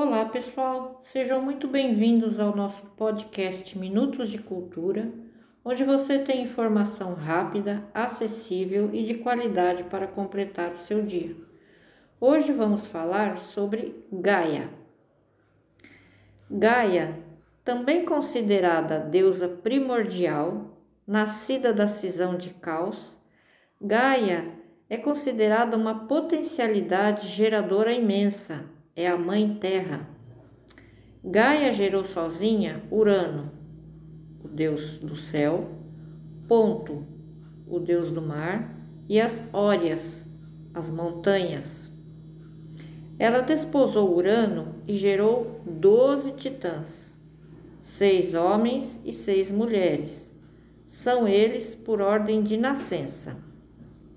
Olá, pessoal. Sejam muito bem-vindos ao nosso podcast Minutos de Cultura, onde você tem informação rápida, acessível e de qualidade para completar o seu dia. Hoje vamos falar sobre Gaia. Gaia, também considerada deusa primordial, nascida da cisão de Caos, Gaia é considerada uma potencialidade geradora imensa, é a Mãe Terra. Gaia gerou sozinha Urano, o deus do céu, Ponto, o deus do mar, e as Órias, as montanhas. Ela desposou Urano e gerou doze titãs, seis homens e seis mulheres. São eles por ordem de nascença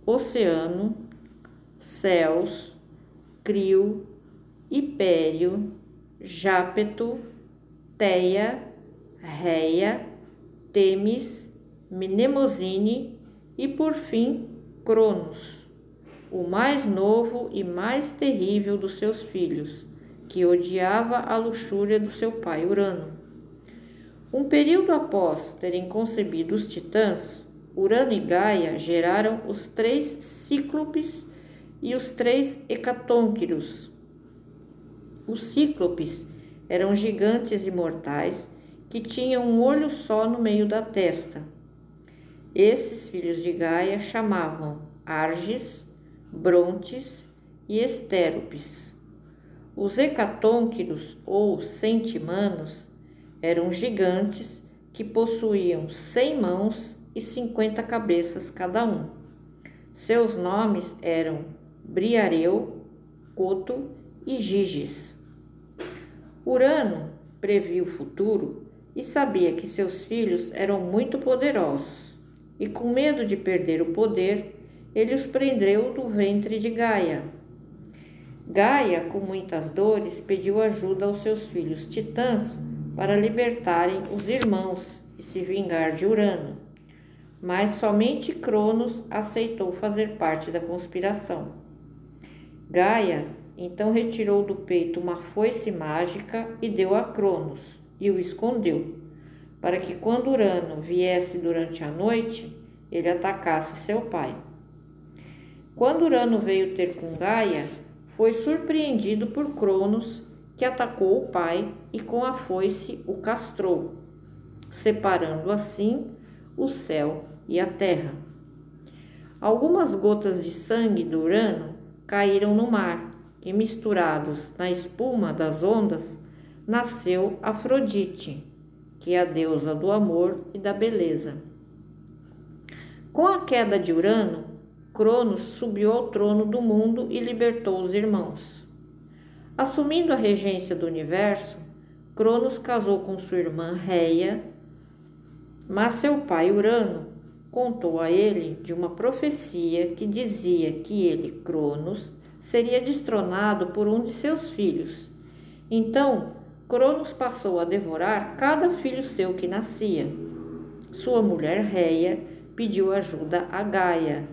oceano, céus, crio, hipério, jápeto, teia, réia, temis, mnemosine e por fim Cronos, o mais novo e mais terrível dos seus filhos, que odiava a luxúria do seu pai Urano. Um período após terem concebido os titãs, Urano e Gaia geraram os três cíclopes e os três hecatônquiros. Os cíclopes eram gigantes imortais que tinham um olho só no meio da testa. Esses filhos de Gaia chamavam Arges, Brontes e Estéropes. Os hecatônquiros ou centimanos eram gigantes que possuíam cem mãos e cinquenta cabeças cada um. Seus nomes eram Briareu, Coto e Giges. Urano previu o futuro e sabia que seus filhos eram muito poderosos, e com medo de perder o poder, ele os prendeu do ventre de Gaia. Gaia, com muitas dores, pediu ajuda aos seus filhos titãs para libertarem os irmãos e se vingar de Urano mas somente Cronos aceitou fazer parte da conspiração. Gaia então retirou do peito uma foice mágica e deu a Cronos, e o escondeu, para que quando Urano viesse durante a noite, ele atacasse seu pai. Quando Urano veio ter com Gaia, foi surpreendido por Cronos, que atacou o pai e com a foice o castrou, separando assim o céu e a terra. Algumas gotas de sangue do Urano caíram no mar e, misturados na espuma das ondas, nasceu Afrodite, que é a deusa do amor e da beleza. Com a queda de Urano, Cronos subiu ao trono do mundo e libertou os irmãos. Assumindo a regência do universo, Cronos casou com sua irmã Reia, mas seu pai Urano contou a ele de uma profecia que dizia que ele, Cronos, seria destronado por um de seus filhos. Então, Cronos passou a devorar cada filho seu que nascia. Sua mulher Reia pediu ajuda a Gaia,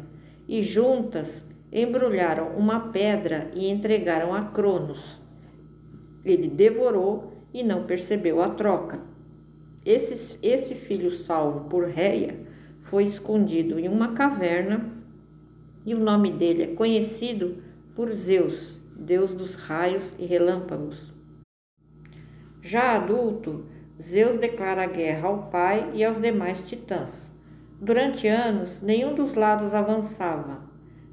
e juntas embrulharam uma pedra e entregaram a Cronos. Ele devorou e não percebeu a troca. Esse, esse filho salvo por Reia foi escondido em uma caverna e o nome dele é conhecido por Zeus, deus dos raios e relâmpagos. Já adulto, Zeus declara guerra ao pai e aos demais titãs. Durante anos, nenhum dos lados avançava.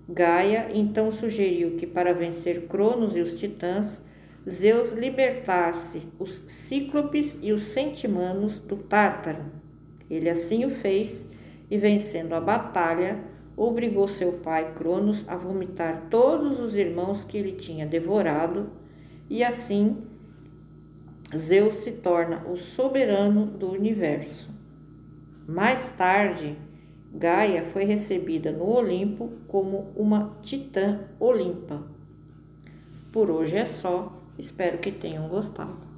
Gaia então sugeriu que, para vencer Cronos e os titãs, Zeus libertasse os cíclopes e os centimanos do Tártaro. Ele assim o fez e, vencendo a batalha, obrigou seu pai Cronos a vomitar todos os irmãos que ele tinha devorado, e assim Zeus se torna o soberano do universo. Mais tarde, Gaia foi recebida no Olimpo como uma titã Olimpa. Por hoje é só, espero que tenham gostado.